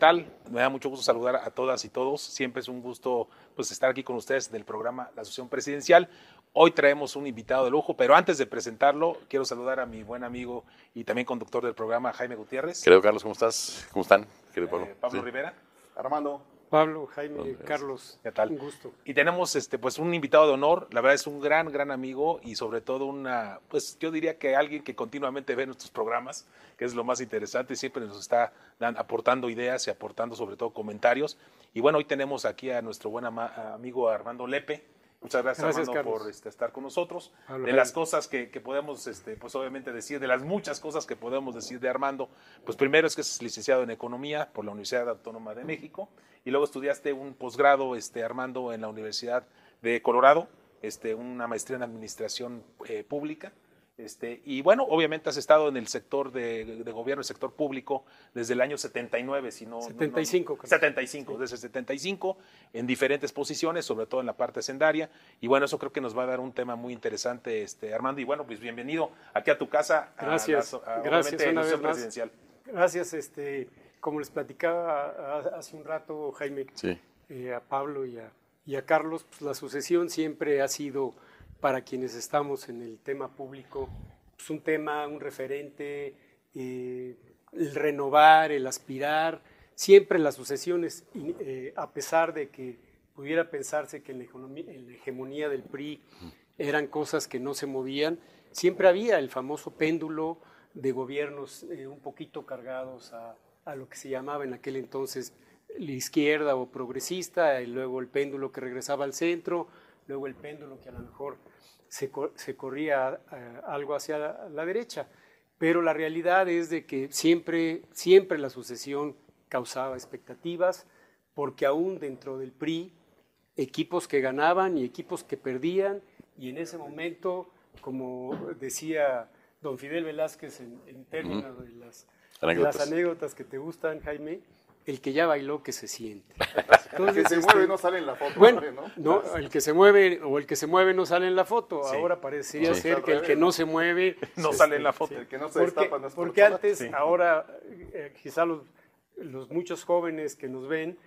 Hola, ¿qué tal? Me da mucho gusto saludar a todas y todos. Siempre es un gusto pues, estar aquí con ustedes del programa La Asociación Presidencial. Hoy traemos un invitado de lujo, pero antes de presentarlo, quiero saludar a mi buen amigo y también conductor del programa, Jaime Gutiérrez. Querido Carlos, ¿cómo estás? ¿Cómo están? Querido Pablo. Eh, Pablo Sí. Rivera. Armando. Pablo, Jaime. Carlos, ¿Qué tal? un gusto. Y tenemos este pues un invitado de honor, la verdad es un gran gran amigo y sobre todo una pues yo diría que alguien que continuamente ve nuestros programas, que es lo más interesante, siempre nos está dan- aportando ideas y aportando sobre todo comentarios. Y bueno, hoy tenemos aquí a nuestro buen ama- amigo Armando Lepe. Muchas gracias, Gracias, Armando por este, estar con nosotros. De las cosas que, que podemos este pues obviamente decir, de las muchas cosas que podemos decir de Armando, pues primero es que es licenciado en economía por la Universidad Autónoma de México y luego estudiaste un posgrado, este, Armando, en la Universidad de Colorado, este, una maestría en administración eh, pública. Este, y bueno, obviamente has estado en el sector de, de gobierno, el sector público, desde el año 79, si no. no- no- 75, creo. 75, desde el 75, en diferentes posiciones, sobre todo en la parte sendaria. Y bueno, eso creo que nos va a dar un tema muy interesante, este, Armando. Y bueno, pues bienvenido aquí a tu casa. a Gracias. la- a- Gracias obviamente, una a la vez más. presidencial. Gracias, este, como les platicaba a- hace un rato, Jaime, Sí. eh, a Pablo y a, y a Carlos, pues la sucesión siempre ha sido para quienes estamos en el tema público, pues un tema, un referente, eh, el renovar, el aspirar, siempre las sucesiones, eh, a pesar de que pudiera pensarse que en la, hegemonía del PRI eran cosas que no se movían, siempre había el famoso péndulo de gobiernos eh, un poquito cargados a lo que se llamaba en aquel entonces la izquierda o progresista, y luego el péndulo que regresaba al centro, luego el péndulo que a lo mejor se, se corría eh, algo hacia la, la derecha. Pero la realidad es de que siempre, siempre la sucesión causaba expectativas, porque aún dentro del PRI, equipos que ganaban y equipos que perdían, y en ese momento, como decía don Fidel Velázquez en, en términos de las, de las anécdotas que te gustan, Jaime, el que ya bailó que se siente. El que se este, mueve no sale en la foto. bueno, ¿no? no, el que se mueve o el que se mueve no sale en la foto. Sí. Ahora parecería Sí. ser que el que no se mueve No este, sale en la foto. El que no se porque, destapa no es porque antes, Sí. ahora, eh, quizá los, los muchos jóvenes que nos ven,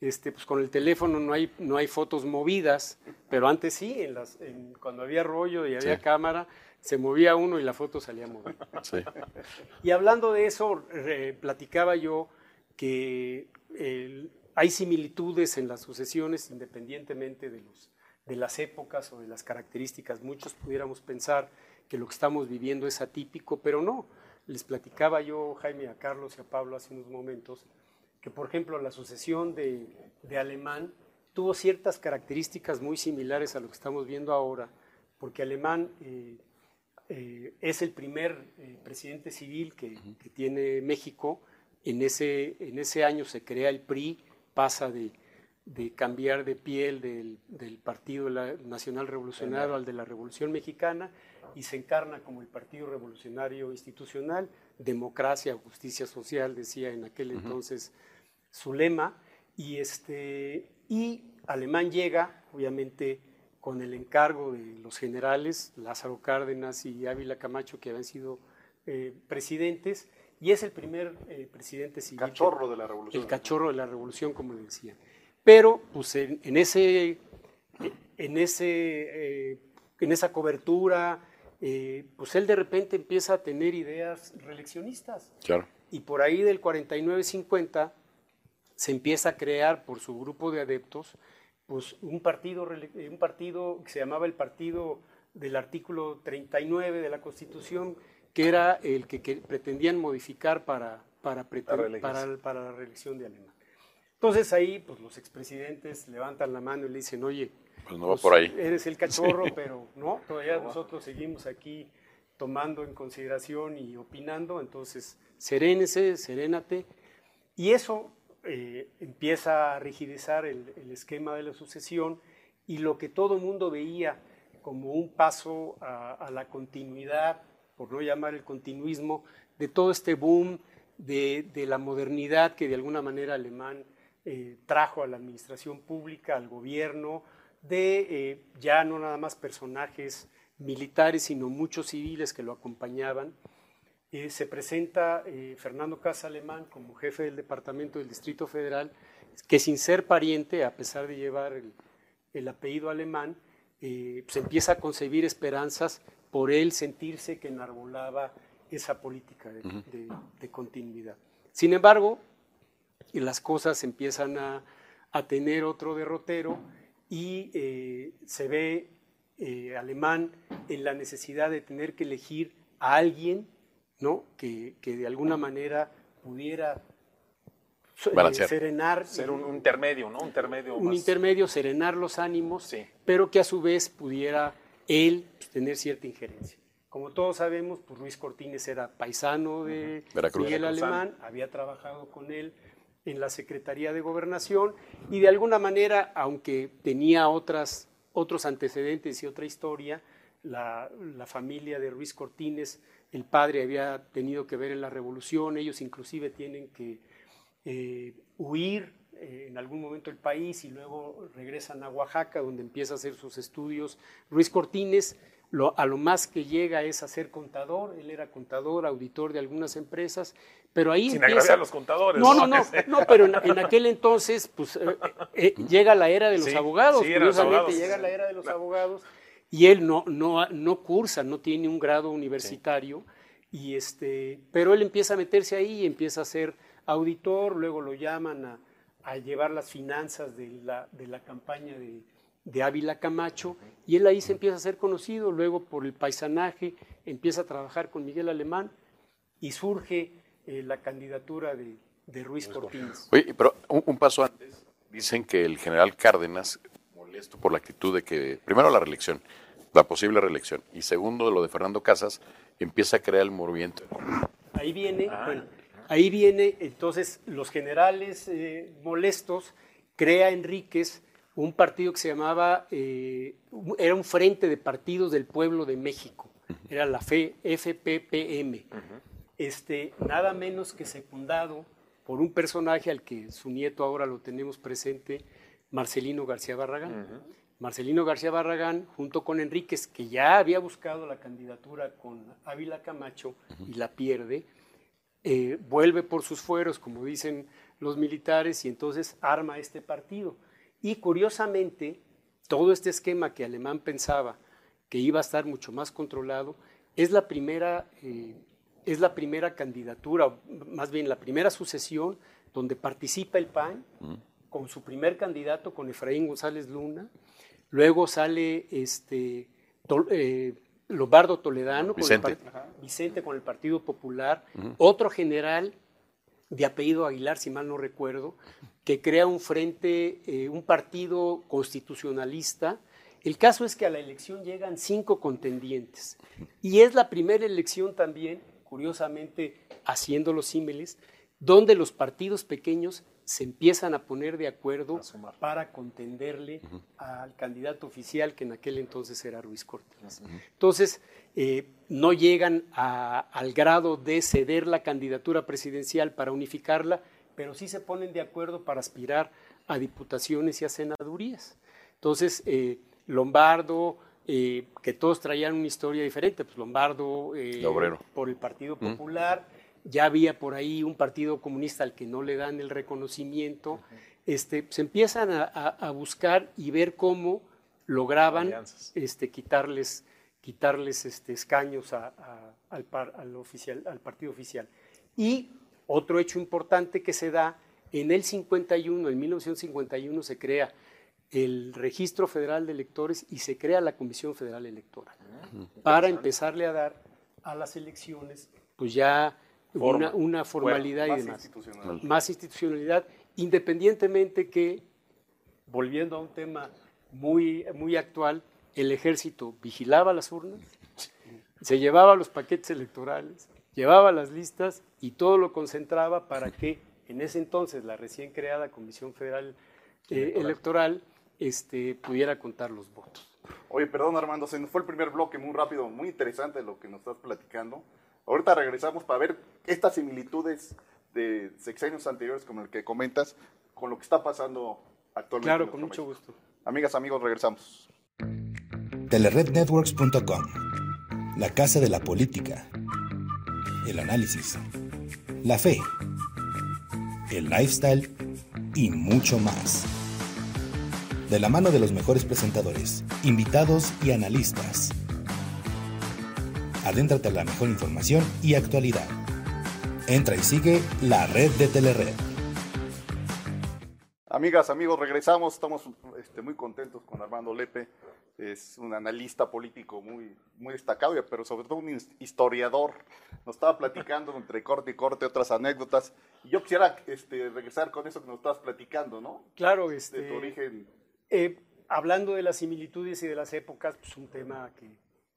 este, pues con el teléfono no hay, no hay fotos movidas, pero antes sí, en las, en- cuando había rollo y había Sí. cámara, se movía uno y la foto salía movida. Sí. Y hablando de eso, re- platicaba yo que el- hay similitudes en las sucesiones independientemente de, los, de las épocas o de las características. Muchos pudiéramos pensar que lo que estamos viviendo es atípico, pero no. Les platicaba yo, Jaime, a Carlos y a Pablo hace unos momentos, que por ejemplo la sucesión de, de Alemán tuvo ciertas características muy similares a lo que estamos viendo ahora, porque Alemán eh, eh, es el primer eh, presidente civil que, que tiene México. En ese, en ese año se crea el PRI, pasa de, de cambiar de piel del, del Partido Nacional Revolucionario al de la Revolución Mexicana y se encarna como el Partido Revolucionario Institucional, democracia, justicia social, decía en aquel entonces su lema. Y, este, y Alemán llega, obviamente, con el encargo de los generales, Lázaro Cárdenas y Ávila Camacho, que habían sido eh, presidentes, y es el primer eh, presidente civil. Cachorro de la revolución. el cachorro de la revolución, como le decían. Pero, pues, en, en ese, en, ese, eh, en esa cobertura, eh, pues él de repente empieza a tener ideas reeleccionistas. Claro. Y por ahí del 49-50 se empieza a crear por su grupo de adeptos pues un partido, un partido que se llamaba el partido del artículo 39 de la Constitución, que era el que, que pretendían modificar para, para, preten- La reelección. para, para la reelección de Alemán. Entonces ahí pues los expresidentes levantan la mano y le dicen, oye, Pues no va pues, por ahí. Eres el cachorro, pero no, todavía nosotros seguimos aquí tomando en consideración y opinando, entonces serénese, serénate. Y eso eh, empieza a rigidizar el, el esquema de la sucesión y lo que todo el mundo veía como un paso a, a la continuidad, por no llamar el continuismo, de todo este boom de, de la modernidad que de alguna manera alemán eh, trajo a la administración pública, al gobierno, de eh, ya no nada más personajes militares, sino muchos civiles que lo acompañaban. eh, se presenta eh, Fernando Casa Alemán como jefe del departamento del Distrito Federal, que sin ser pariente, a pesar de llevar el, el apellido alemán, se empieza a concebir esperanzas por él sentirse que enarbolaba esa política de, de- de continuidad. Sin embargo, y las cosas empiezan a, a tener otro derrotero y eh, se ve eh, alemán en la necesidad de tener que elegir a alguien ¿no? que, que de alguna manera pudiera eh, Balancear. serenar Ser un, un intermedio, ¿no? Un intermedio un más- intermedio, serenar los ánimos, Sí. pero que a su vez pudiera él pues, tener cierta injerencia. Como todos sabemos, pues Ruiz Cortines era paisano de Veracruz. Miguel. Alemán, había trabajado con él en la Secretaría de Gobernación y de alguna manera, aunque tenía otras, otros antecedentes y otra historia, la, la familia de Ruiz Cortines, el padre había tenido que ver en la revolución, ellos inclusive tienen que eh, huir eh, en algún momento del país y luego regresan a Oaxaca, donde empieza a hacer sus estudios. Ruiz Cortines lo- a lo más que llega es a ser contador, él era contador, auditor de algunas empresas, pero ahí Sin empieza... agraviar a los contadores. No, no, no, no, pero en, en aquel entonces, pues, eh, eh, llega la era de los Sí, abogados, sí, eran los curiosamente abogados. llega la era de los Claro. abogados, y él no, no, no cursa, no tiene un grado universitario, y este, pero él empieza a meterse ahí, y empieza a ser auditor, luego lo llaman a, a llevar las finanzas de la, de la campaña de, de Ávila Camacho, y él ahí se empieza a ser conocido, luego por el paisanaje, empieza a trabajar con Miguel Alemán, y surge eh, la candidatura de, de Ruiz Cortines. Oye, pero un, un paso antes, dicen que el general Cárdenas, molesto por la actitud de que, primero la reelección, la posible reelección, y segundo lo de Fernando Casas, empieza a crear el movimiento. Ahí viene, bueno, ahí viene entonces los generales eh, molestos, crea Enríquez un partido que se llamaba, eh, era un frente de partidos del pueblo de México, era la FE, FPPM, este, nada menos que secundado por un personaje al que su nieto ahora lo tenemos presente, Marcelino García Barragán. Marcelino García Barragán, junto con Enríquez, que ya había buscado la candidatura con Ávila Camacho y la pierde, eh, vuelve por sus fueros, como dicen los militares, y entonces arma este partido. Y curiosamente, todo este esquema que Alemán pensaba que iba a estar mucho más controlado, es la primera, eh, es la primera candidatura, más bien la primera sucesión donde participa el PAN con su primer candidato, con Efraín González Luna. Luego sale este, eh, Lombardo Toledano, con el Vicente. par- Ajá, Vicente con el Partido Popular, otro general de apellido Aguilar, si mal no recuerdo, que crea un frente, eh, un partido constitucionalista. El caso es que a la elección llegan cinco contendientes y es la primera elección también, curiosamente, haciendo los símiles, donde los partidos pequeños se empiezan a poner de acuerdo para contenderle al candidato oficial que en aquel entonces era Ruiz Cortines. Entonces, eh, no llegan a- al grado de ceder la candidatura presidencial para unificarla, pero sí se ponen de acuerdo para aspirar a diputaciones y a senadurías. Entonces, eh, Lombardo, eh, que todos traían una historia diferente, pues Lombardo eh, De obrero. por el Partido Popular, ya había por ahí un partido comunista al que no le dan el reconocimiento, este, se empiezan a, a- a buscar y ver cómo lograban Alianzas. este, quitarles, quitarles este, escaños a- al, par- al oficial, al partido oficial. Y otro hecho importante que se da, en el 51, en 1951 se crea el Registro Federal de Electores y se crea la Comisión Federal Electoral para empezarle a dar a las elecciones pues ya Forma, una, una formalidad Más y demás institucional. más institucionalidad, independientemente que, volviendo a un tema muy, muy actual, el ejército vigilaba las urnas, se llevaba los paquetes electorales, llevaba las listas y todo lo concentraba para que en ese entonces la recién creada Comisión Federal eh, Electoral este, pudiera contar los votos. Oye, perdón Armando, se nos fue el primer bloque muy rápido, muy interesante lo que nos estás platicando. Ahorita regresamos para ver estas similitudes de sexenios anteriores como el que comentas con lo que está pasando actualmente. Claro, en con mucho México. gusto. Amigas, amigos, regresamos. Telerednetworks.com, la casa de la política. el análisis, la fe, el lifestyle y mucho más. De la mano de los mejores presentadores, invitados y analistas. Adéntrate a la mejor información y actualidad. Entra y sigue la red de Telered. Amigas, amigos, regresamos. Estamos este, muy contentos con Armando Lepe. Es un analista político muy, muy destacado, pero sobre todo un historiador. Nos estaba platicando entre corte y corte otras anécdotas. Y yo quisiera este, regresar con eso que nos estabas platicando, ¿no? Claro, este, De tu origen. eh, hablando de las similitudes y de las épocas, pues un tema que,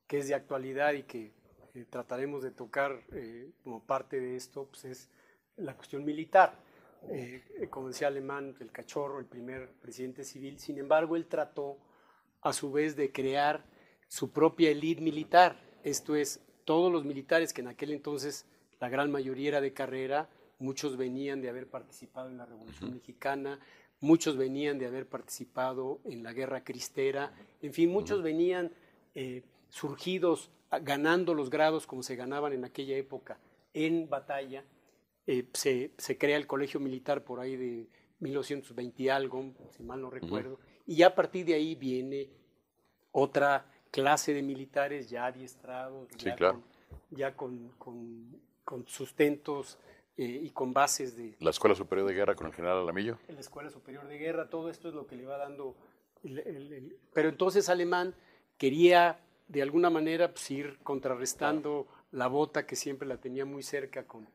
que es de actualidad y que eh, trataremos de tocar eh, como parte de esto, pues es la cuestión militar. Eh, como decía Alemán, el cachorro, el primer presidente civil, sin embargo, él trató a su vez de crear su propia élite militar, esto es, todos los militares que en aquel entonces la gran mayoría era de carrera, muchos venían de haber participado en la Revolución Mexicana, muchos venían de haber participado en la Guerra Cristera, en fin, muchos venían eh, surgidos, a- ganando los grados como se ganaban en aquella época en batalla. Eh, se, se crea el colegio militar por ahí de 1920 y algo, si mal no recuerdo, y ya a partir de ahí viene otra clase de militares ya adiestrados, Sí, ya, claro. con, ya con, con- con sustentos eh, y con bases de, La Escuela Superior de Guerra con el general Alamillo. la Escuela Superior de Guerra, todo esto es lo que le va dando. el- el- el- Pero entonces Alemán quería de alguna manera pues, ir contrarrestando la bota que siempre la tenía muy cerca con,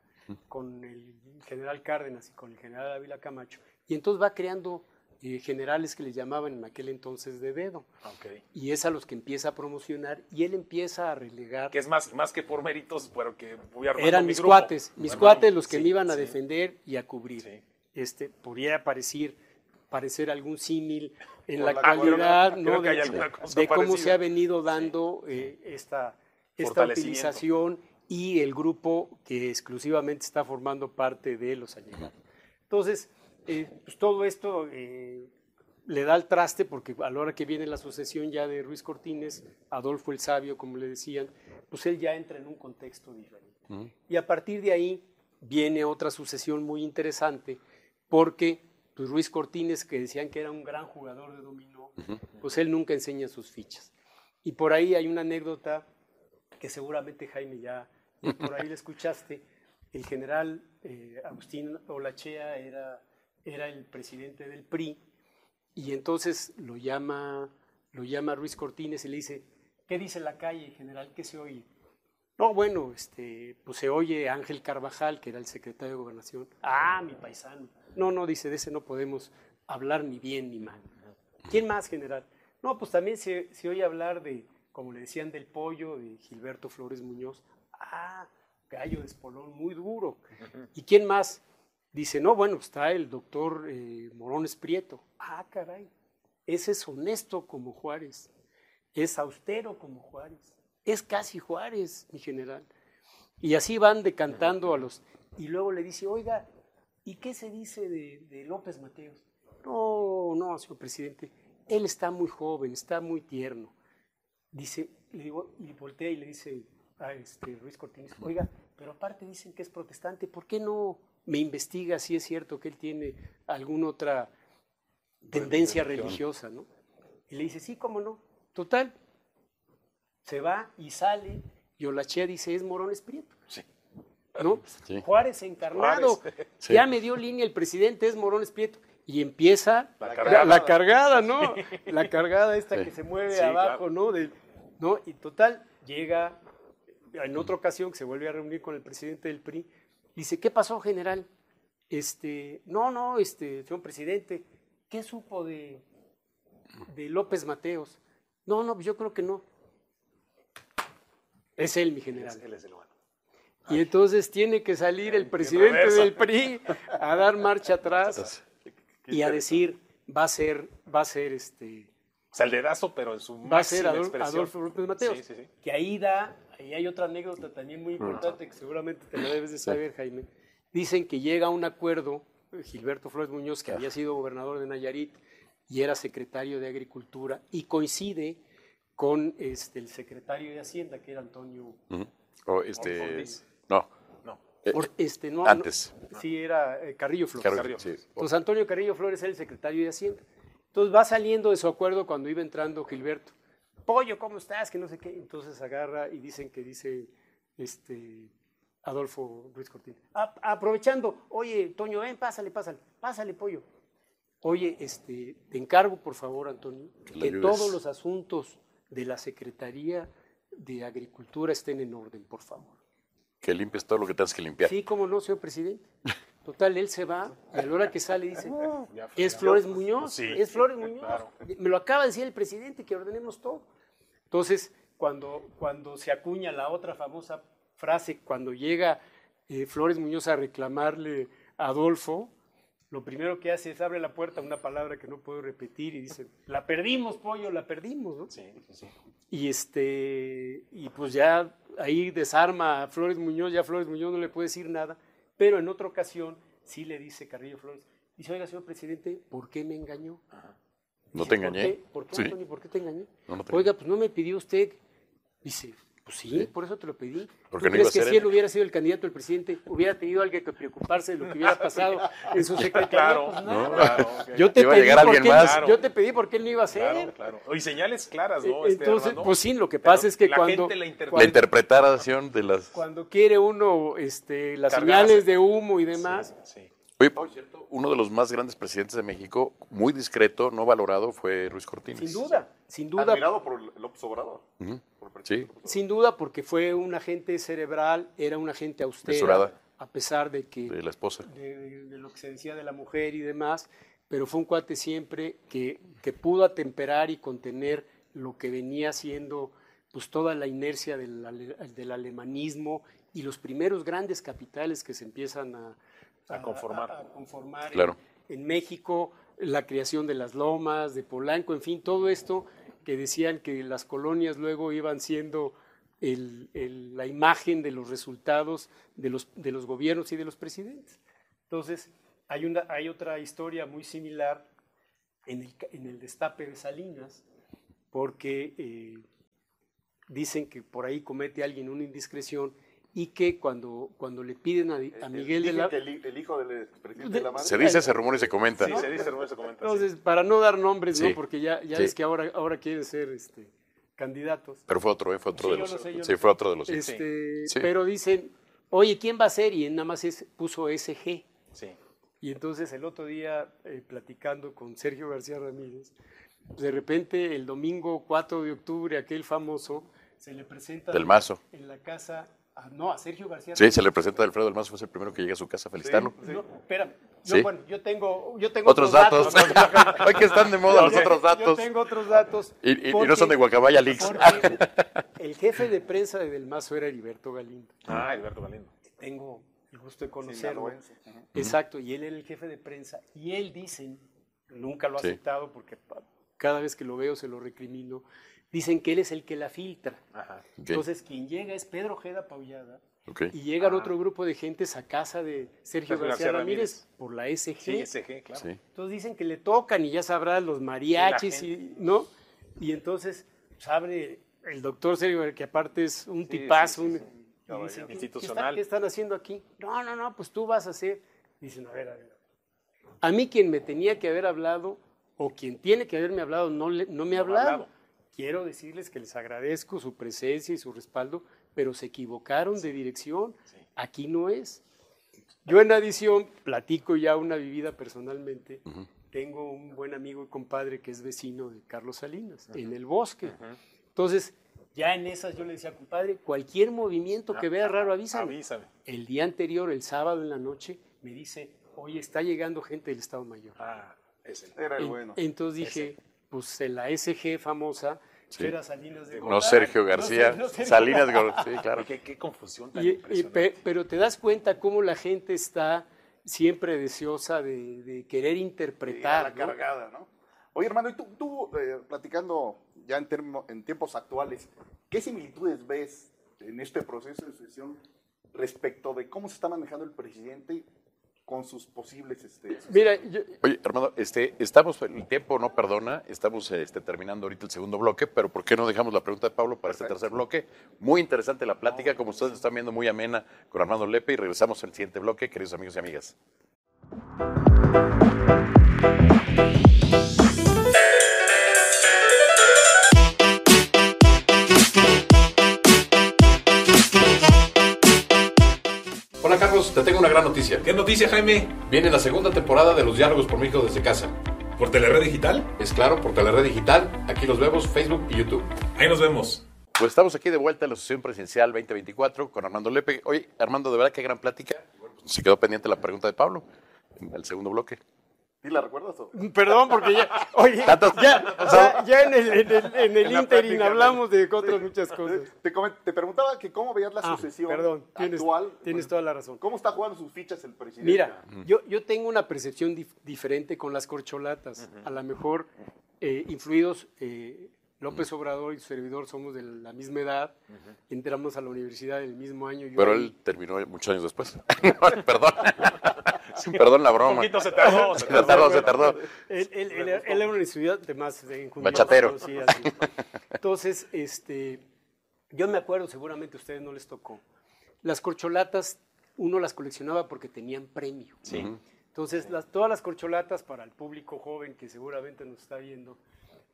con el general Cárdenas y con el general Ávila Camacho. Y entonces va creando eh, generales que le llamaban en aquel entonces de dedo. Ok. Y es a los que empieza a promocionar y él empieza a relegar Que es más, más que por méritos, pero que voy armando eran mi mis grupo. cuates, mis Bueno, cuates los que sí, me iban a sí. defender y a cubrir. Sí. Este, podría parecer, parecer algún símil en Por la actualidad, ¿no? de, de cómo se ha venido dando eh, esta, esta utilización y el grupo que exclusivamente está formando parte de los allegados. Entonces, eh, pues todo esto eh, le da el traste porque a la hora que viene la sucesión ya de Ruiz Cortines, Adolfo el Sabio, como le decían, pues él ya entra en un contexto diferente. Y a partir de ahí viene otra sucesión muy interesante porque pues, Ruiz Cortines, que decían que era un gran jugador de dominó, pues él nunca enseña sus fichas. Y por ahí hay una anécdota que seguramente Jaime ya, ya por ahí la escuchaste. El general eh, Agustín Olachea era, era el presidente del PRI y entonces lo llama, lo llama Ruiz Cortines y le dice, ¿qué dice la calle, general? ¿Qué se oye? No, bueno, este, pues se oye Ángel Carvajal, que era el secretario de Gobernación. Ah, mi paisano. No, no, dice, de ese no podemos hablar ni bien ni mal. ¿Quién más, general? No, pues también se, oye hablar de, como le decían, del pollo, de Gilberto Flores Muñoz. Ah, gallo de espolón, muy duro. ¿Y quién más? Dice, no, bueno, está el doctor eh, Morones Prieto. Ah, caray, ese es honesto como Juárez, es austero como Juárez, es casi Juárez, mi general. Y así van decantando a los... Y luego le dice, oiga, ¿y qué se dice de, de López Mateos? No, no, señor presidente, él está muy joven, está muy tierno. Dice, le digo, y voltea y le dice a este Ruiz Cortines, oiga, pero aparte dicen que es protestante, ¿por qué no me investiga si es cierto que él tiene alguna otra tendencia religiosa, ¿no? Y le dice, sí, cómo no. Total, se va y sale, y Olachea dice, es Morones Prieto. Sí. ¿No? Sí. Juárez encarnado. Juárez. Sí. Ya me dio línea el presidente, es Morones Prieto. Y empieza La cargada. la cargada, ¿no? La cargada esta Sí. que se mueve Sí, abajo, claro. ¿no? De- ¿no? Y total, llega en otra ocasión que se vuelve a reunir con el presidente del PRI, dice, ¿qué pasó, general? Este, no, no, este, señor presidente, ¿qué supo de, de López Mateos? No, no, pues yo creo que no. Es él, mi general. Él es el. Y entonces tiene que salir el presidente del PRI a dar marcha atrás y a decir, va a ser, va a ser este, O sea, el dedazo, pero en su va a ser máxima Adol- expresión. Adolfo López Mateos. Sí, sí, sí. Que ahí da, ahí hay otra anécdota también muy importante que seguramente te la debes de saber, Jaime. Dicen que llega a un acuerdo Gilberto Flores Muñoz, que había sido gobernador de Nayarit y era secretario de Agricultura, y coincide con este, el secretario de Hacienda, que era Antonio. O este. Ortiz. No, Eh, Por- este, no, antes. no, sí, era eh, Carrillo Flores. Carrillo, Carrillo. sí. Entonces Antonio Carrillo Flores era el secretario de Hacienda. Entonces va saliendo de su acuerdo cuando iba entrando Gilberto. Pollo, ¿cómo estás? Que no sé qué. Entonces agarra y dicen que dice este Adolfo Ruiz Cortina. "A- aprovechando, oye, Toño, ven, pásale, pásale, pásale, pollo. Oye, este, te encargo, por favor, Antonio, Que todos los asuntos de la Secretaría de Agricultura estén en orden, por favor. Que limpies todo lo que tengas que limpiar. Sí, como no, señor presidente. Total, él se va y a la hora que sale dice, es. Flores Muñoz, Sí, es Flores Muñoz. claro. Me lo acaba de decir el presidente que ordenemos todo. Entonces, cuando, cuando se acuña la otra famosa frase, cuando llega eh, Flores Muñoz a reclamarle a Adolfo, lo primero que hace es abre la puerta, una palabra que no puedo repetir, y dice, la perdimos, pollo, la perdimos, ¿no? Sí, sí, sí. Y este, y pues ya ahí desarma a Flores Muñoz, ya Flores Muñoz no le puede decir nada, pero en otra ocasión sí le dice Carrillo Flores, dice, oiga, señor presidente, ¿por qué me engañó? No Dice, te "¿Por engañé. qué? ¿Por qué, Sí. Antonio? ¿Por qué te engañé? No, no te Oiga, pues no me pidió usted. Dice, pues sí, Sí. por eso te lo pedí. Porque ¿Tú no iba crees a que ser si él? hubiera sido el candidato del presidente, hubiera tenido alguien que preocuparse de lo que hubiera pasado en su secretaría? Claro, Pues no, claro. Yo te Iba a pedí llegar porque él- más. Claro. yo te pedí porque él no iba a ser. Claro, claro. Y señales claras, ¿no? Este, Entonces, Armando? pues sí, lo que Pero pasa es que la cuando, gente la interpreta. La interpretación de las... cuando quiere uno este, las Cargarse. señales de humo y demás, Sí. Oye, por cierto, uno de los más grandes presidentes de México, muy discreto, no valorado, fue Ruiz Cortines. sin duda, sin duda, Admirado por López Obrador. Ujú. por el Sí. sin duda, porque fue un agente cerebral, era un agente austero, Mesurada. a pesar de que De la esposa. de, de- de lo que se decía de la mujer y demás, pero fue un cuate siempre que, que pudo atemperar y contener lo que venía siendo pues toda la inercia del alemanismo y los primeros grandes capitales que se empiezan a, A conformar. a- a conformar en- Claro. en, México, la creación de las lomas, de Polanco, en fin, todo esto que decían que las colonias luego iban siendo el- el- la imagen de los resultados de los, de los gobiernos y de los presidentes. Entonces, hay, una, hay otra historia muy similar en el, en el destape de Salinas, porque eh, dicen que por ahí comete alguien una indiscreción y que cuando, cuando le piden a, a Miguel de Dicen la... que el, el hijo del presidente de la madre. Se dice, se rumora y se comenta. Sí, se dice, hermano, se comenta. sí. Entonces, para no dar nombres, Sí. ¿no? Porque ya, ya Sí. es que ahora, ahora quieren ser este, candidatos. Pero fue otro, ¿eh? Fue otro Sí, de los... lo sé, yo sí, lo fue otro de los... Este, Sí. Pero dicen, oye, ¿quién va a ser? Y él nada más es- puso SG. Sí. Y entonces el otro día, eh, platicando con Sergio García Ramírez, de repente el domingo 4 de octubre, aquel famoso, se le presenta Del Mazo. en la casa, a- no, a Sergio García Sí, se le presenta a Alfredo del Mazo, fue el primero que llega a su casa a felicitarlo. No, espérame. Yo, Sí. bueno, yo tengo, yo tengo Otros datos. Hoy que están de moda los Yo- otros Yo datos. tengo otros datos. Y, y- y no son de Guacamaya Leaks. el jefe de prensa de Del Mazo era Heriberto Galindo. Ah, Alberto Galindo. Tengo el gusto de conocerlo. Exacto, y él era el jefe de prensa. Y él dicen, nunca lo ha Sí. aceptado porque cada vez que lo veo se lo recrimino, dicen que él es el que la filtra. Ajá. Entonces, quien llega es Pedro Ojeda Paullada. Y llegan otro grupo de gentes a casa de Sergio Sergio García García Ramírez, Ramírez. por la SG. Sí, SG, claro. Sí. Entonces dicen que le tocan y ya sabrás los mariachis, y, ¿no? Y entonces pues, abre el doctor Sergio, que aparte es un Sí, tipazo, sí, sí, un- sí. y Caballero. dicen, ¿qué- Institucional. ¿qué, está- qué están haciendo aquí? No, no, no, pues tú vas a hacer. Dicen, a ver, a ver. A mí quien me tenía que haber hablado, o quien tiene que haberme hablado, no, le- no me ha No me ha hablado. Quiero decirles que les agradezco su presencia y su respaldo, pero se equivocaron de dirección. Aquí no es. Yo en adición platico ya una vivida personalmente. Tengo un buen amigo y compadre que es vecino de Carlos Salinas, en el bosque. Entonces, ya en esas yo le decía, compadre, cualquier movimiento que vea raro, avísame. Avísame. El día anterior, el sábado en la noche, me dice, oye, está llegando gente del Estado Mayor. Ah, ese. Era el En- bueno. Entonces dije, pues en la SG famosa, Sí. era Salinas de No. Sergio García, no Sergio Salinas Gortari. Sí, claro. Qué, qué confusión tan Y- y impresionante. pe- pero te das cuenta cómo la gente está siempre deseosa de, de querer interpretar. la ¿no? cargada, ¿no? Oye, hermano, y tú, tú eh, platicando ya en, termo- en tiempos actuales, ¿qué similitudes ves en este proceso de sucesión respecto de cómo se está manejando el presidente con sus posibles... Este, Mira, yo- Oye, Armando, este, estamos, el tiempo no perdona, estamos este, terminando ahorita el segundo bloque, pero ¿por qué no dejamos la pregunta de Pablo para este tercer bloque? Muy interesante la plática, como ustedes están viendo, muy amena con Armando Lepe y regresamos al siguiente bloque, queridos amigos y amigas. Te tengo una gran noticia. ¿Qué noticia, Jaime? Viene la segunda temporada de Los Diálogos por México desde casa. ¿Por Telered Digital? Es claro, por Telered Digital, aquí los vemos, Facebook y YouTube. Ahí nos vemos. Pues estamos aquí de vuelta en la Asociación Presidencial 2024 con Armando Lepe. Oye, Armando, de verdad qué gran plática. Se quedó pendiente la pregunta de Pablo en el segundo bloque. ¿Sí la recuerdas? o? Perdón, porque ya, oye, ya, ya, ya en el, en el, en el En interim hablamos de otras muchas cosas. Te, preguntaba que cómo veías la Ah, sucesión perdón, tienes, actual. tienes toda la razón. ¿Cómo está jugando sus fichas el presidente? Mira, yo, yo tengo una percepción dif- diferente con las corcholatas. A lo mejor eh, influidos, eh, López Obrador y su servidor somos de la misma edad, entramos a la universidad el mismo año. yo Pero ahí- él terminó muchos años después. Perdón. Perdón la Un broma. poquito se tardó. Se Se tardó, se tardó. Él, él- él era- él era un estudiante más de Bachatero. sí, así. Entonces, este, yo me acuerdo, seguramente a ustedes no les tocó. Las corcholatas, uno las coleccionaba porque tenían premio. Sí. Entonces, las, todas las corcholatas, para el público joven que seguramente nos está viendo,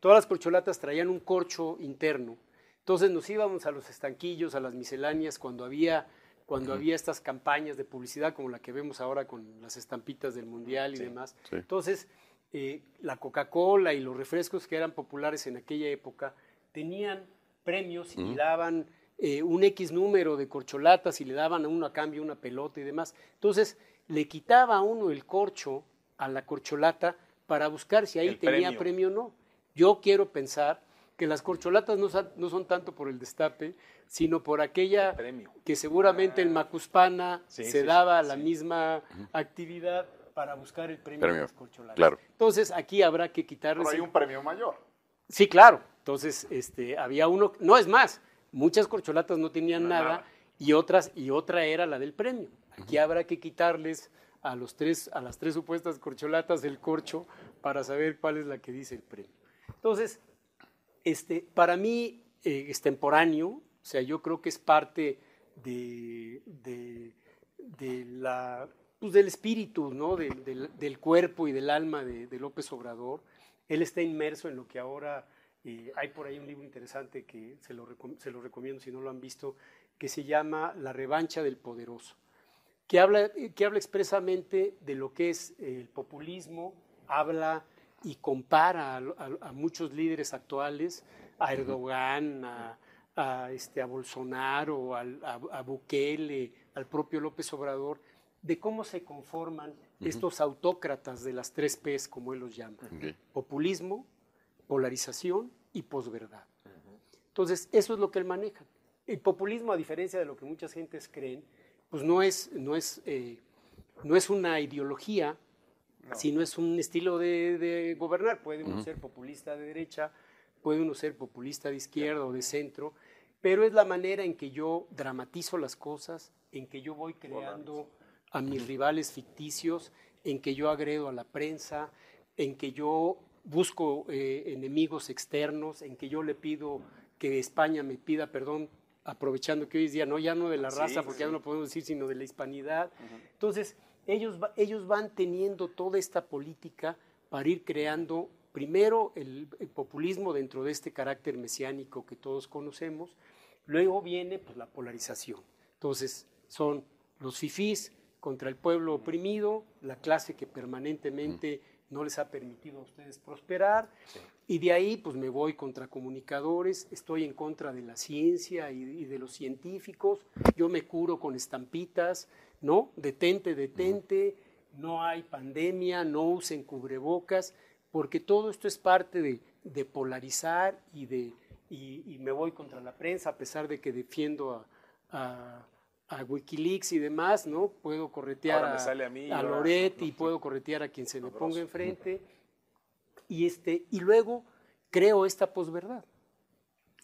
todas las corcholatas traían un corcho interno. Entonces nos íbamos a los estanquillos, a las misceláneas, cuando había, cuando había estas campañas de publicidad como la que vemos ahora con las estampitas del Mundial y demás. sí. Entonces, eh, la Coca-Cola y los refrescos que eran populares en aquella época tenían premios y daban eh, un X número de corcholatas y le daban a uno a cambio una pelota y demás. Entonces, le quitaba a uno el corcho a la corcholata para buscar si ahí El tenía premio. premio o no. Yo quiero pensar que las corcholatas no, son tanto por el destape, sino por aquella Premio. que seguramente en Macuspana Sí, se sí, sí, daba la sí. misma actividad para buscar el premio, de las corcholatas. claro. Entonces, aquí habrá que quitarles... Pero hay el- un premio mayor. Sí, claro. Entonces, este, había uno, no es más, muchas corcholatas no tenían nada, y otras y otra era la del premio. Aquí habrá que quitarles a los tres a las tres supuestas corcholatas el corcho para saber cuál es la que dice el premio. Entonces, este, para mí eh, extemporáneo, o sea, yo creo que es parte de, de- de la, pues, del espíritu, ¿no? del, del- del cuerpo y del alma de, de López Obrador. Él está inmerso en lo que ahora, eh, hay por ahí un libro interesante que se lo, se lo recomiendo si no lo han visto, que se llama La revancha del poderoso que habla, que habla expresamente de lo que es el populismo, habla y compara a, a- a muchos líderes actuales, a Erdogan, a, a, este, a Bolsonaro, al- a, Bukele, al propio López Obrador, de cómo se conforman estos autócratas de las tres Ps, como él los llama. Populismo, polarización y posverdad. Entonces, eso es lo que él maneja. El populismo, a diferencia de lo que muchas gentes creen, pues no es, no es, eh, no es una ideología, sino es un estilo de, de gobernar. Puede uno ser populista de derecha, puede uno ser populista de izquierda o de centro, pero es la manera en que yo dramatizo las cosas, en que yo voy creando a mis rivales ficticios, en que yo agredo a la prensa, en que yo busco eh, enemigos externos, en que yo le pido que España me pida perdón, aprovechando que hoy es día, no ya no de la Sí, raza, porque ya sí. no podemos decir, sino de la hispanidad. Entonces, ellos, va- ellos van teniendo toda esta política para ir creando primero el, el populismo dentro de este carácter mesiánico que todos conocemos, luego viene pues, la polarización. Entonces, son los fifís contra el pueblo oprimido, la clase que permanentemente no les ha permitido a ustedes prosperar, y de ahí pues me voy contra comunicadores, estoy en contra de la ciencia y, y de los científicos, yo me curo con estampitas, ¿no? Detente, detente, no hay pandemia, no usen cubrebocas, porque todo esto es parte de, de polarizar y de y, y me voy contra la prensa, a pesar de que defiendo a, a- a Wikileaks y demás, ¿no? Puedo corretear a, sale a mí Loret y puedo corretear a quien se me ponga enfrente. Y, este, y luego creo esta posverdad,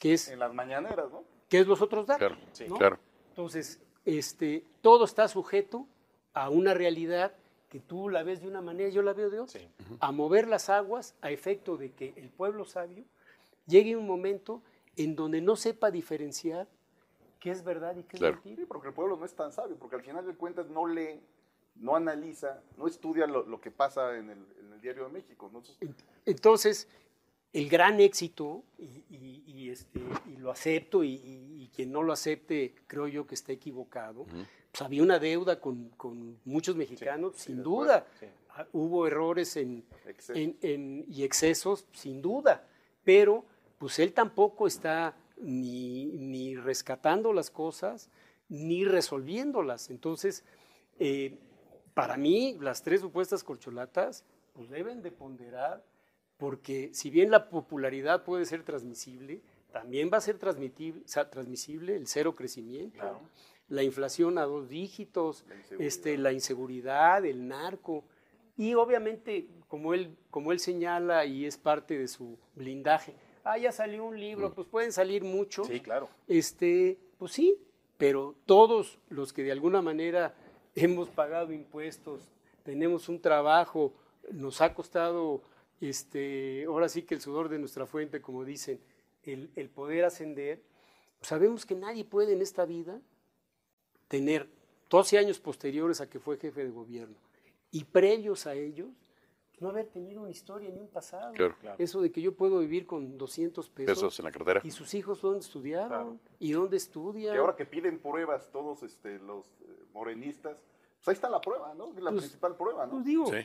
que es, En las mañaneras, ¿no? que es los otros datos. Claro, ¿no? claro. Entonces, este, todo está sujeto a una realidad que tú la ves de una manera, yo la veo de otra. Sí. A mover las aguas a efecto de que el pueblo sabio llegue un momento en donde no sepa diferenciar qué es verdad y qué Claro. es mentira. Sí, porque el pueblo no es tan sabio, porque al final de cuentas no lee, no analiza, no estudia lo, lo que pasa en el, en el diario de México. ¿no? Entonces, el gran éxito, y, y- y, este, y lo acepto, y, quien no lo acepte, creo yo que está equivocado, pues había una deuda con, con muchos mexicanos, sin duda. sí. Ah, Hubo errores en, Excesos. en- en- y excesos, sin duda, pero pues él tampoco está ni, ni rescatando las cosas, ni resolviéndolas. Entonces, eh, para mí, las tres supuestas corcholatas pues deben de ponderar, porque si bien la popularidad puede ser transmisible, también va a ser transmitible, o sea, transmisible el cero crecimiento, la inflación a dos dígitos, La inseguridad. este, la inseguridad, el narco. Y obviamente, como él, como él señala y es parte de su blindaje, ah, ya salió un libro, pues pueden salir muchos. Sí, claro. Este, pues sí, pero todos los que de alguna manera hemos pagado impuestos, tenemos un trabajo, nos ha costado, este, ahora sí que el sudor de nuestra fuente, como dicen, el, el poder ascender, sabemos que nadie puede en esta vida tener 12 años posteriores a que fue jefe de gobierno y previos a ellos, no haber tenido una historia ni un pasado. Claro. Claro. Eso de que yo puedo vivir con 200 pesos. Pesos en la cartera. ¿Y sus hijos dónde estudiaron? Claro. ¿Y dónde estudian? Y ahora que piden pruebas todos este, los eh, morenistas, pues ahí está la prueba, ¿no? La Pues- principal prueba, ¿no? Pues digo, Sí.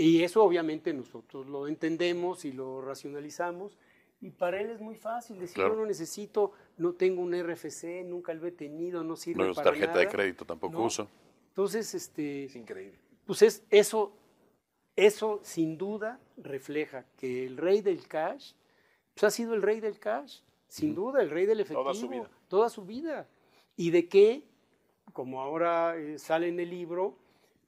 Y eso obviamente nosotros lo entendemos y lo racionalizamos. Y para él es muy fácil decir, Claro. yo no necesito, no tengo un RFC, nunca lo he tenido, no sirve No uso para tarjeta de nada. crédito, tampoco No. uso. Entonces, este, Es increíble. pues es, eso, eso sin duda refleja que el rey del cash pues ha sido el rey del cash, sin duda, el rey del efectivo. Toda su vida. Toda su vida. Y de qué, como ahora eh, sale en el libro,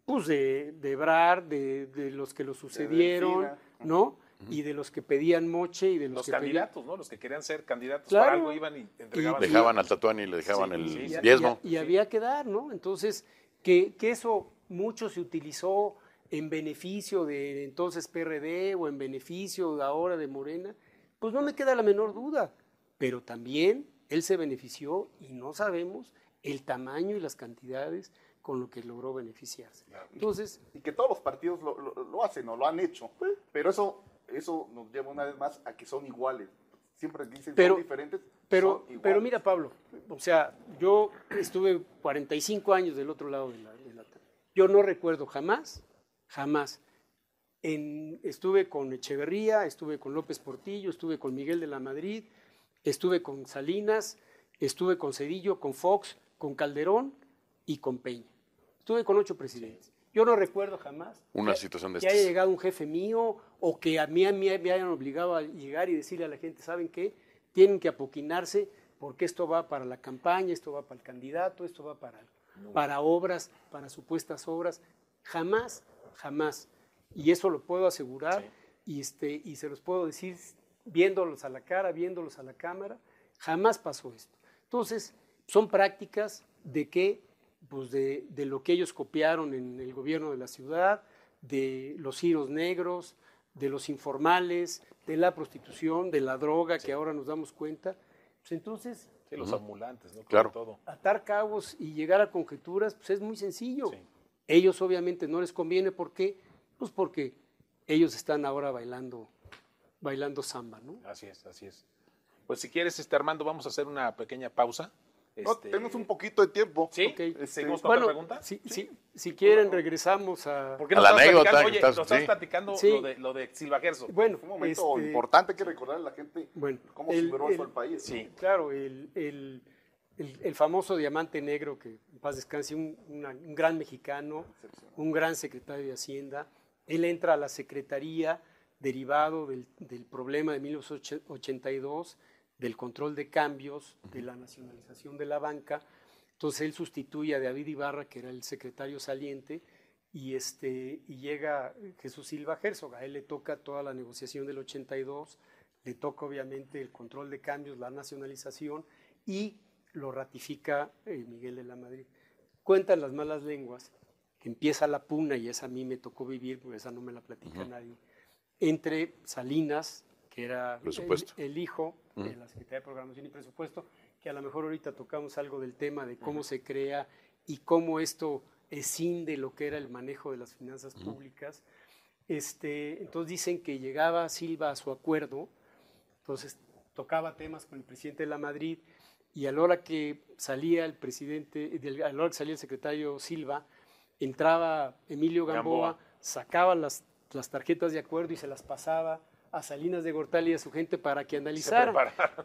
pues de, de Ebrard, de, de los que lo sucedieron. ¿no? Y de los que pedían moche y de los, Los que pedían- candidatos, ¿no? Los que querían ser candidatos Claro. para algo iban y entregaban. Y- Dejaban al tatuán y le dejaban Sí, el sí, sí. y, diezmo. y- y había que dar, ¿no? Entonces, que, que eso mucho se utilizó en beneficio de entonces PRD o en beneficio de ahora de Morena, pues no me queda la menor duda. Pero también él se benefició y no sabemos el tamaño y las cantidades con lo que logró beneficiarse. Entonces, Y que todos los partidos lo, lo- lo hacen o lo han hecho. Pero eso, eso nos lleva una vez más a que son iguales. Siempre dicen Pero- son diferentes. Pero, son pero mira, Pablo, o sea, yo estuve 45 años del otro lado de la, de la- Yo no recuerdo jamás, jamás. En- estuve con Echeverría, estuve con López Portillo, estuve con Miguel de la Madrid, estuve con Salinas, estuve con Cedillo, con Fox, con Calderón y con Peña. Estuve con ocho presidentes. Yo no recuerdo jamás Una que- situación de que estas. haya llegado un jefe mío o que a mí, a mí me hayan obligado a llegar y decirle a la gente, ¿saben qué? Tienen que apoquinarse porque esto va para la campaña, esto va para el candidato, esto va para, para obras, para supuestas obras. Jamás, jamás. Y eso lo puedo asegurar y, este, y se los puedo decir viéndolos a la cara, viéndolos a la cámara. Jamás pasó esto. Entonces, son prácticas de que pues de, de lo que ellos copiaron en el gobierno de la ciudad, de los giros negros, de los informales, de la prostitución, de la droga, que ahora nos damos cuenta. Pues entonces, Sí, los ambulantes, ¿no? Claro. Todo. atar cabos y llegar a conjeturas, pues es muy sencillo. Sí. Ellos obviamente no les conviene, ¿por qué? Pues porque ellos están ahora bailando, bailando samba, ¿no? Así es, así es. Pues si quieres, este Armando, vamos a hacer una pequeña pausa. No, Este, tenemos un poquito de tiempo. ¿Sí? Ok. Este, ¿Seguimos con Bueno, otra pregunta? si, si- si quieren regresamos a... ¿Por qué A la anécdota Oye, estás- nos estás sí. platicando Sí. lo, de, lo de Silva Gerso. Bueno, Fue un momento este, importante, que recordarle a la gente Bueno, cómo el- superó el- eso al país. Sí. Claro, el, el- el- el famoso diamante negro, que en paz descanse, un, una- un gran mexicano, un gran secretario de Hacienda. Él entra a la secretaría derivado del, del problema de 1982, del control de cambios, de la nacionalización de la banca. Entonces él sustituye a David Ibarra, que era el secretario saliente, y, este, y llega Jesús Silva Herzog. A él le toca toda la negociación del 82, le toca obviamente el control de cambios, la nacionalización, y lo ratifica eh, Miguel de la Madrid. Cuentan las malas lenguas empieza la puna, y esa a mí me tocó vivir, porque esa no me la platica nadie, entre Salinas, que era el, Presupuesto. el hijo de la Secretaría de Programación y Presupuesto, que a lo mejor ahorita tocamos algo del tema de cómo se crea y cómo esto escinde lo que era el manejo de las finanzas públicas. Este, entonces dicen que llegaba Silva a su acuerdo, entonces tocaba temas con el presidente de la Madrid y a la hora que salía el presidente, a la hora que salía el secretario Silva, entraba Emilio Gamboa, Gamboa. sacaba las, las tarjetas de acuerdo y se las pasaba a Salinas de Gortali y a su gente para que analizaran.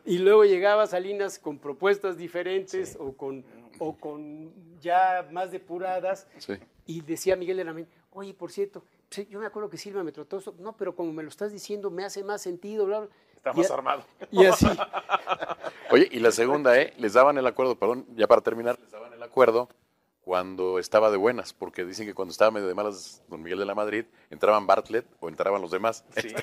Y luego llegaba Salinas con propuestas diferentes o, con, o con ya más depuradas Sí. y decía Miguel de la Mente, oye, por cierto, yo me acuerdo que Silva me trató esto, no, pero como me lo estás diciendo, me hace más sentido, bla, bla. Está Y más a- armado. Y así, Oye, y la segunda, ¿eh? Les daban el acuerdo, perdón, ya para terminar, les daban el acuerdo cuando estaba de buenas, porque dicen que cuando estaba medio de malas don Miguel de la Madrid, entraban Bartlett o entraban los demás. Sí.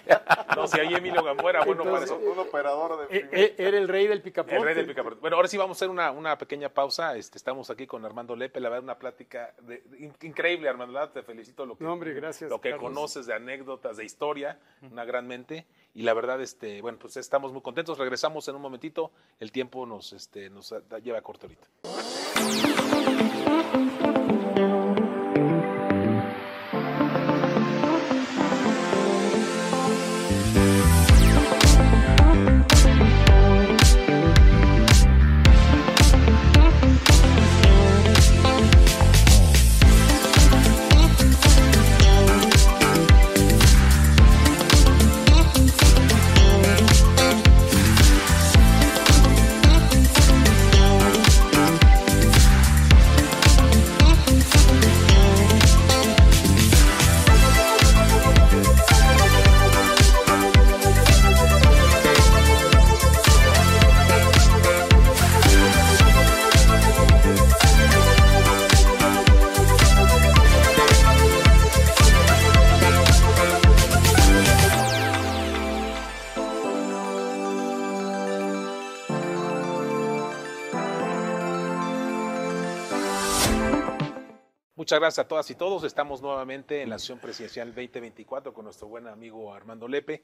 No, si ahí Emilio Gamboa era bueno para Entonces, eso. Un operador de e- e- era el rey del picaporte. El rey del picaporte. Bueno, ahora sí vamos a hacer una, una pequeña pausa. Este, estamos aquí con Armando Lepe. La verdad, una plática de- de- in- increíble, Armando. Te felicito lo que, No, hombre, gracias, lo que Carlos. conoces de anécdotas, de historia, una gran mente. Y la verdad, este, bueno, pues estamos muy contentos. Regresamos en un momentito. El tiempo nos, este, nos lleva corto ahorita. Muchas gracias a todas y todos. Estamos nuevamente en la sesión presidencial 2024 con nuestro buen amigo Armando Lepe.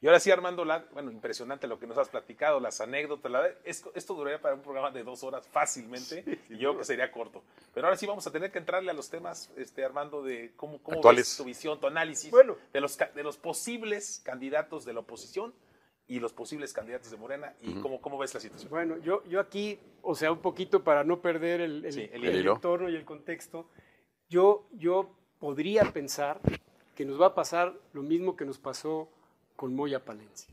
Y ahora sí, Armando, la- bueno, impresionante lo que nos has platicado, las anécdotas. La esto, esto duraría para un programa de dos horas fácilmente y yo creo que sería corto. Pero ahora sí vamos a tener que entrarle a los temas, este, Armando, de cómo, cómo ves tu visión, tu análisis Bueno. de, los, de los posibles candidatos de la oposición y los posibles candidatos de Morena y cómo, cómo ves la situación. Bueno, yo, yo aquí, o sea, un poquito para no perder el, el- Sí, el el entorno y el contexto, yo, yo podría pensar que nos va a pasar lo mismo que nos pasó con Moya Palencia.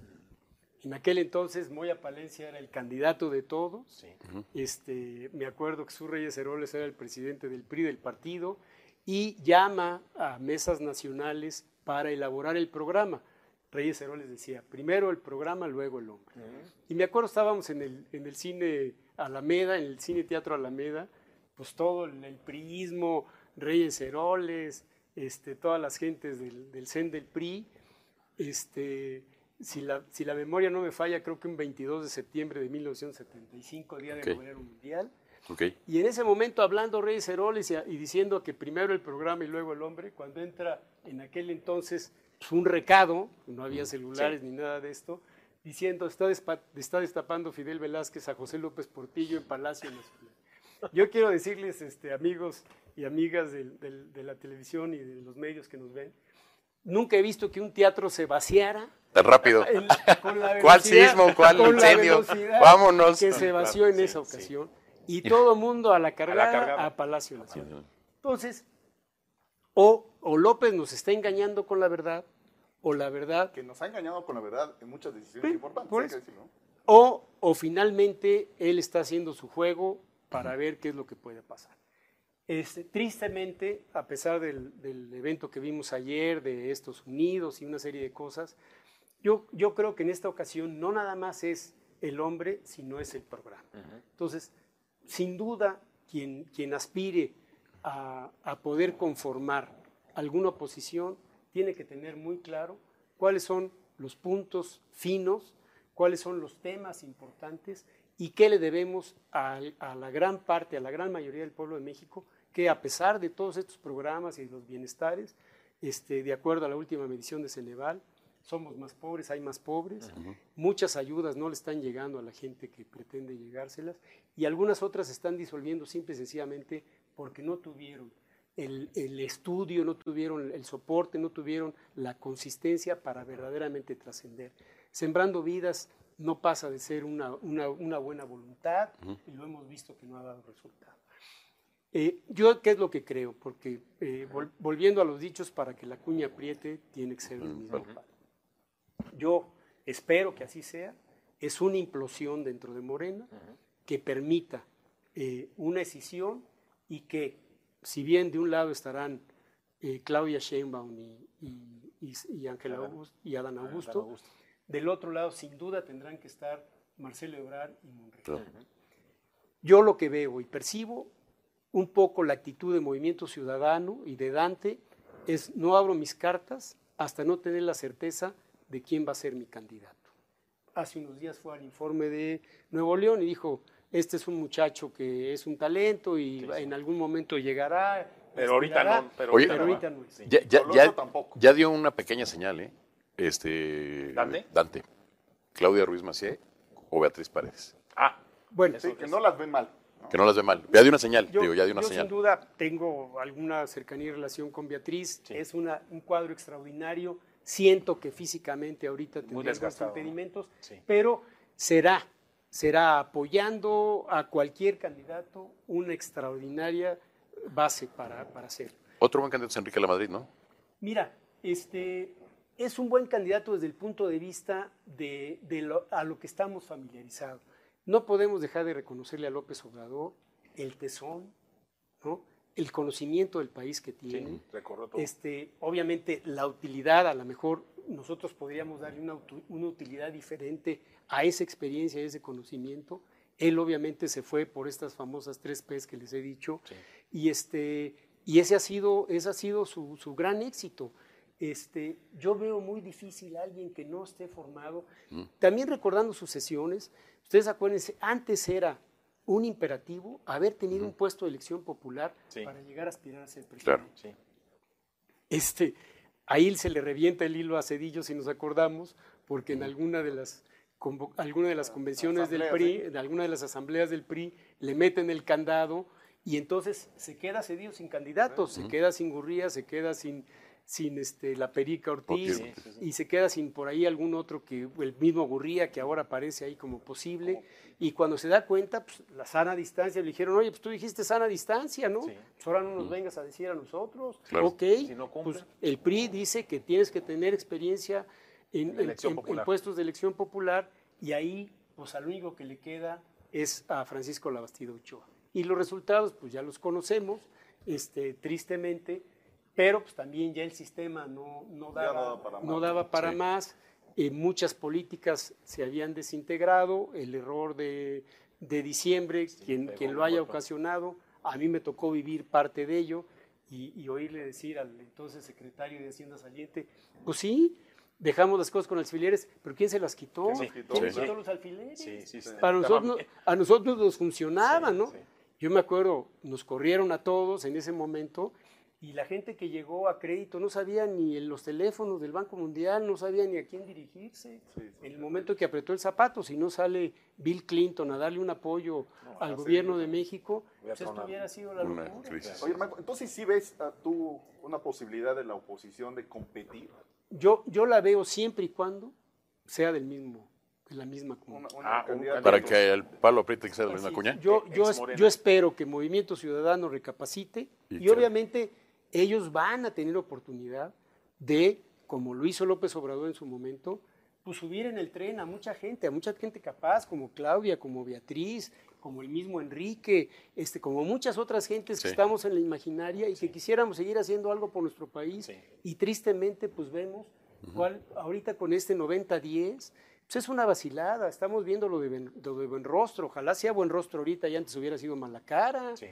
En aquel entonces Moya Palencia era el candidato de todos. Sí. Este, me acuerdo que Sus Reyes Heroles era el presidente del PRI del partido y llama a mesas nacionales para elaborar el programa. Reyes Heroles decía, primero el programa, luego el hombre. Y me acuerdo, estábamos en el, en el cine Alameda, en el cine Teatro Alameda, pues todo el, el priismo, Reyes Heroles, este, todas las gentes del, del CEN del PRI. Este, si, la, si la memoria no me falla, creo que un 22 de septiembre de 1975, Día del Ok. Obrero Mundial. Y en ese momento, hablando Reyes Heroles y, y diciendo que primero el programa y luego el hombre, cuando entra en aquel entonces pues, un recado, no había celulares ni nada de esto, diciendo, está, está destapando Fidel Velázquez a José López Portillo en Palacio Nacional. Yo quiero decirles, este, amigos y amigas de la televisión y de los medios que nos ven, nunca he visto que un teatro se vaciara Tan rápido. en- con la ¿Cuál sismo? ¿Cuál con incendio? Vámonos. Que se vació en sí, esa sí. ocasión. Y todo el mundo a la cargada a, cargada. Palacio Nacional. Entonces, o, o López nos está engañando con la verdad, o la verdad, Que nos ha engañado con la verdad en muchas decisiones Sí, importantes. por hay que o, o finalmente él está haciendo su juego para ver qué es lo que puede pasar. Este, tristemente, a pesar del, del evento que vimos ayer de Estados Unidos y una serie de cosas, yo, yo creo que en esta ocasión no nada más es el hombre, sino es el programa. Entonces, sin duda, quien, quien aspire a, a poder conformar alguna oposición tiene que tener muy claro cuáles son los puntos finos, cuáles son los temas importantes y qué le debemos a, a la gran parte, a la gran mayoría del pueblo de México, que a pesar de todos estos programas y los bienestares, este, de acuerdo a la última medición de Ceneval, somos más pobres, hay más pobres, muchas ayudas no le están llegando a la gente que pretende llegárselas y algunas otras se están disolviendo simple y sencillamente porque no tuvieron el, el estudio, no tuvieron el soporte, no tuvieron la consistencia para verdaderamente trascender. Sembrando vidas no pasa de ser una, una- una buena voluntad y lo hemos visto que no ha dado resultado. Eh, yo, ¿qué es lo que creo? Porque eh, vol- volviendo a los dichos, para que la cuña apriete, tiene que ser el mismo palo. Yo espero que así sea. Es una implosión dentro de Morena que permita eh, una escisión y que, si bien de un lado estarán Claudia Sheinbaum y, y, y- y Ángel Augusto y Adán Augusto, del otro lado sin duda tendrán que estar Marcelo Ebrard y Monreal. Claro. Yo lo que veo y percibo un poco la actitud de Movimiento Ciudadano y de Dante es no abro mis cartas hasta no tener la certeza de quién va a ser mi candidato. Hace unos días fue al informe de Nuevo León y dijo, este es un muchacho que es un talento y en algún momento llegará. Pero ahorita aspirará", no, pero Oye, pero ahorita no es. Ya, ya, Coloso ya- tampoco. ya dio una pequeña señal, ¿eh? Este, ¿Dante? Dante. Claudia Ruiz Macié o Beatriz Paredes. Ah, Bueno, Sí, que no las ven mal. Que no las ve mal. Ya dio una señal, Yo, digo, ya dio una yo señal. sin duda tengo alguna cercanía y relación con Beatriz. Sí. Es una, un cuadro extraordinario. Siento que físicamente ahorita tendrá algunos impedimentos, Sí. pero será, será apoyando a cualquier candidato una extraordinaria base para, para hacerlo. Otro buen candidato es Enrique Lamadrid, ¿no? Mira, este, es un buen candidato desde el punto de vista de, de lo- a lo que estamos familiarizados. No podemos dejar de reconocerle a López Obrador el tesón, ¿no? el conocimiento del país que tiene. recorrió todo. Este, obviamente la utilidad, a lo mejor nosotros podríamos darle una utilidad diferente a esa experiencia, a ese conocimiento. Él obviamente se fue por estas famosas tres P's que les he dicho y, este, y ese ha sido, ese ha sido su, su gran éxito. Este, yo veo muy difícil a alguien que no esté formado. También recordando sus sesiones, ustedes acuérdense, antes era un imperativo haber tenido un puesto de elección popular Sí. para llegar a aspirar a ser presidente. Claro. Sí. Este, ahí se le revienta el hilo a Cedillo, si nos acordamos, porque en alguna de las, alguna de las convenciones del PRI, en alguna de las asambleas del PRI, le meten el candado y entonces se queda Cedillo sin candidatos, se queda sin Gurría, se queda sin, sin este, la Perica Ortiz Ortiz. Sí, sí, sí. y se queda sin por ahí algún otro que el mismo Gurría que ahora aparece ahí como posible y cuando se da cuenta pues la sana distancia le dijeron oye pues tú dijiste sana distancia no Sí. pues ahora no nos vengas a decir a nosotros Claro. ok Si no cumple. pues el PRI dice que tienes que tener experiencia en, En elección en- en popular. puestos de elección popular y ahí pues al único que le queda es a Francisco Labastida Ochoa y los resultados pues ya los conocemos este tristemente pero pues también ya el sistema no, no daba, daba para no más. daba para Sí. más. Eh, muchas políticas se habían desintegrado, el error de, de diciembre, quien, pegó quien lo haya ocasionado, a mí me tocó vivir parte de ello y, y oírle decir al entonces secretario de Hacienda saliente, pues sí, dejamos las cosas con alfileres, pero ¿quién se las quitó? ¿Quién ¿Quién se quitó? le Sí. quitó los alfileres? Sí, sí, sí. Para nosotros, a nosotros nos funcionaba, Sí, ¿no? sí. Yo me acuerdo, nos corrieron a todos en ese momento y la gente que llegó a crédito no sabía ni en los teléfonos del Banco Mundial, no sabía ni a quién dirigirse. Sí, sí, en el momento que apretó el zapato, si no sale Bill Clinton a darle un apoyo al gobierno de México, pues esto hubiera sido la locura. Oye, Marco, entonces sí ves ah, tú una posibilidad de la oposición de competir. Yo, yo la veo siempre y cuando sea del mismo, de la misma Una, Ah, un Para que el palo apriete que sea de la misma cuña. Yo, yo, es- yo espero que Movimiento Ciudadano recapacite Y obviamente ellos van a tener oportunidad de, como lo hizo López Obrador en su momento, pues subir en el tren a mucha gente, a mucha gente capaz, como Claudia, como Beatriz, como el mismo Enrique, este, como muchas otras gentes Sí. que estamos en la imaginaria y que quisiéramos seguir haciendo algo por nuestro país. Sí. Y tristemente, pues vemos cuál, ahorita con este 90-10, pues es una vacilada. Estamos viendo lo de, Ben- lo de buen rostro. Ojalá sea buen rostro ahorita y antes hubiera sido mala cara. Sí.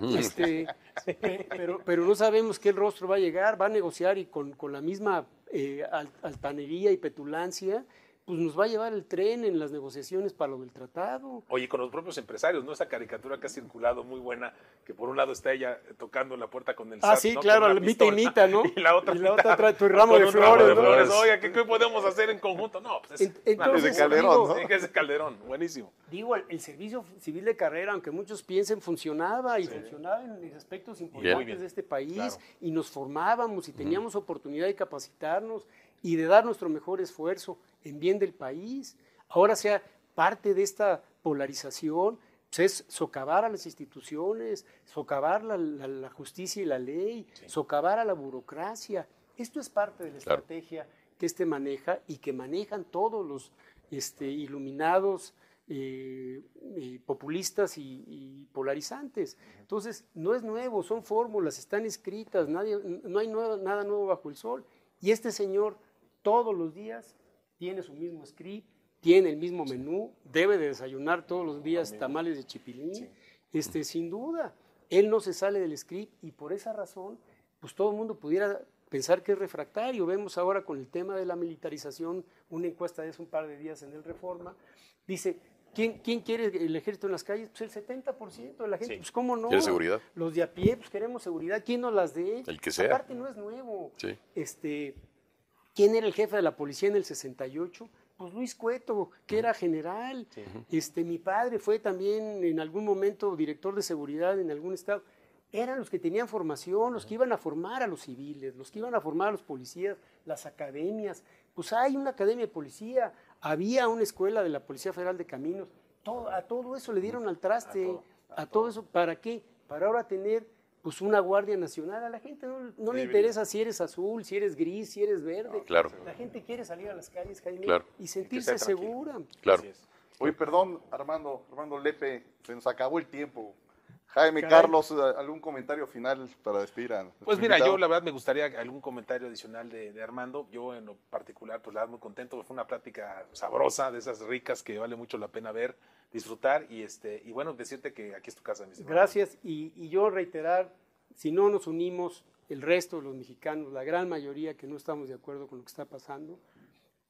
Este, pe- pero, pero no sabemos qué el rostro va a llegar, va a negociar y con, con la misma eh, al- altanería y petulancia, pues nos va a llevar el tren en las negociaciones para lo del tratado. Oye, con los propios empresarios, ¿no? Esa caricatura que ha circulado muy buena, que por un lado está ella tocando la puerta con el Ah, SAT, sí, ¿no? claro, una mita y mita, ¿no? Y la otra, Y la otra trae tu ramo de flores, ¿no? Oiga, ¿qué, qué podemos hacer en conjunto? No, pues es En- entonces, Calderón, digo, ¿no? Es Calderón, buenísimo. Digo, el, el servicio civil de carrera, aunque muchos piensen, funcionaba y funcionaba en aspectos importantes bien. de este país Claro. y nos formábamos y teníamos oportunidad de capacitarnos y de dar nuestro mejor esfuerzo en bien del país. Ahora sea parte de esta polarización, pues es socavar a las instituciones, socavar la, la- la justicia y la ley, socavar a la burocracia. Esto es parte de la Claro. estrategia que este maneja y que manejan todos los este, iluminados eh, eh, populistas y, y polarizantes. Entonces, no es nuevo, son fórmulas, están escritas, nadie, no hay nueva- nada nuevo bajo el sol. Y este señor todos los días tiene su mismo script, tiene el mismo menú, debe de desayunar todos los días tamales de chipilín, este, sin duda. Él no se sale del script y por esa razón, pues todo el mundo pudiera pensar que es refractario. Vemos ahora con el tema de la militarización, una encuesta de hace un par de días en el Reforma, dice, ¿quién, quién quiere el ejército en las calles? Pues el 70% de la gente, Sí. pues cómo no. ¿Quiere seguridad? Los de a pie, pues queremos seguridad. ¿Quién nos las dé? El que sea. Aparte no es nuevo. Sí. Este, ¿Quién era el jefe de la policía en el 68? Pues Luis Cueto, que era general. Este, mi padre fue también en algún momento director de seguridad en algún estado. Eran los que tenían formación, los que iban a formar a los civiles, los que iban a formar a los policías, las academias. Pues hay una academia de policía, había una escuela de la Policía Federal de Caminos. Todo, a todo eso le dieron al traste. A todo, eso, ¿para qué? Para ahora tener pues una Guardia Nacional. A la gente no, no le interesa si eres azul, si eres gris, si eres verde. Claro. La gente quiere salir a las calles, Jaime, Claro. y sentirse segura. Claro. Oye, perdón, Armando, Armando Lepe, se nos acabó el tiempo. Jaime, Caray. Carlos, eh, ¿algún comentario final para despedir a Pues mira, invitado? yo la verdad me gustaría algún comentario adicional de, de Armando. Yo en lo particular, pues la verdad muy contento. Fue una plática sabrosa, de esas ricas que vale mucho la pena ver, disfrutar y este y bueno, decirte que aquí es tu casa, mi estimado. Gracias. Y, y yo reiterar, si no nos unimos, el resto de los mexicanos, la gran mayoría que no estamos de acuerdo con lo que está pasando,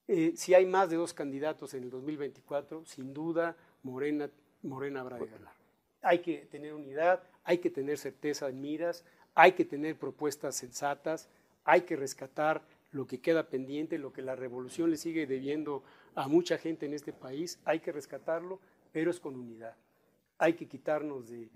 eh, si hay más de dos candidatos en el 2024, sin duda Morena, Morena habrá de ganar. Hay que tener unidad, hay que tener certeza en miras, hay que tener propuestas sensatas, hay que rescatar lo que queda pendiente, lo que la revolución le sigue debiendo a mucha gente en este país, hay que rescatarlo, pero es con unidad. Hay que quitarnos de,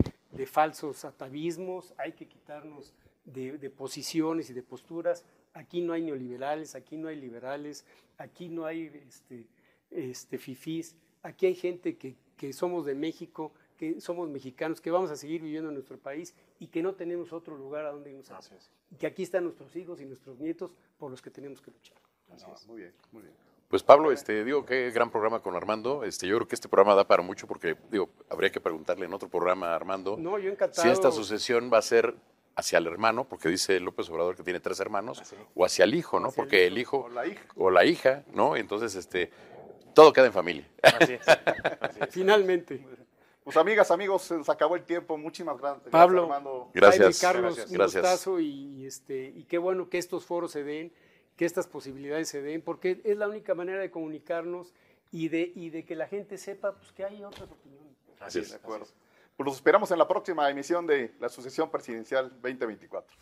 falsos atavismos, hay que quitarnos de, posiciones y de posturas. Aquí no hay neoliberales, aquí no hay liberales, aquí no hay este, este, fifís, aquí hay gente que somos de México, que somos mexicanos, que vamos a seguir viviendo en nuestro país y que no tenemos otro lugar a donde irnos. a- Así es. Y que aquí están nuestros hijos y nuestros nietos por los que tenemos que luchar. No, muy bien, muy bien. Pues Pablo, este, digo, qué gran programa con Armando. Este, yo creo que este programa da para mucho porque, digo, habría que preguntarle en otro programa a Armando No, yo encantado. si esta sucesión va a ser hacia el hermano, porque dice López Obrador que tiene tres hermanos, Así. o hacia el hijo, ¿no? Hacia el porque hijo. el hijo O la hija. o la hija, ¿no? Entonces, este, todo queda en familia. Así es. Así es. Finalmente. Pues amigas, amigos, se nos acabó el tiempo. Muchísimas gracias, Pablo. gracias, Armando. Gracias. Jaime, Carlos, Gracias. un Gracias. gustazo y, este, y qué bueno que estos foros se den, que estas posibilidades se den, porque es la única manera de comunicarnos y de, y de que la gente sepa pues, que hay otras opiniones. Así De es. acuerdo. Pues los esperamos en la próxima emisión de la sucesión presidencial 2024.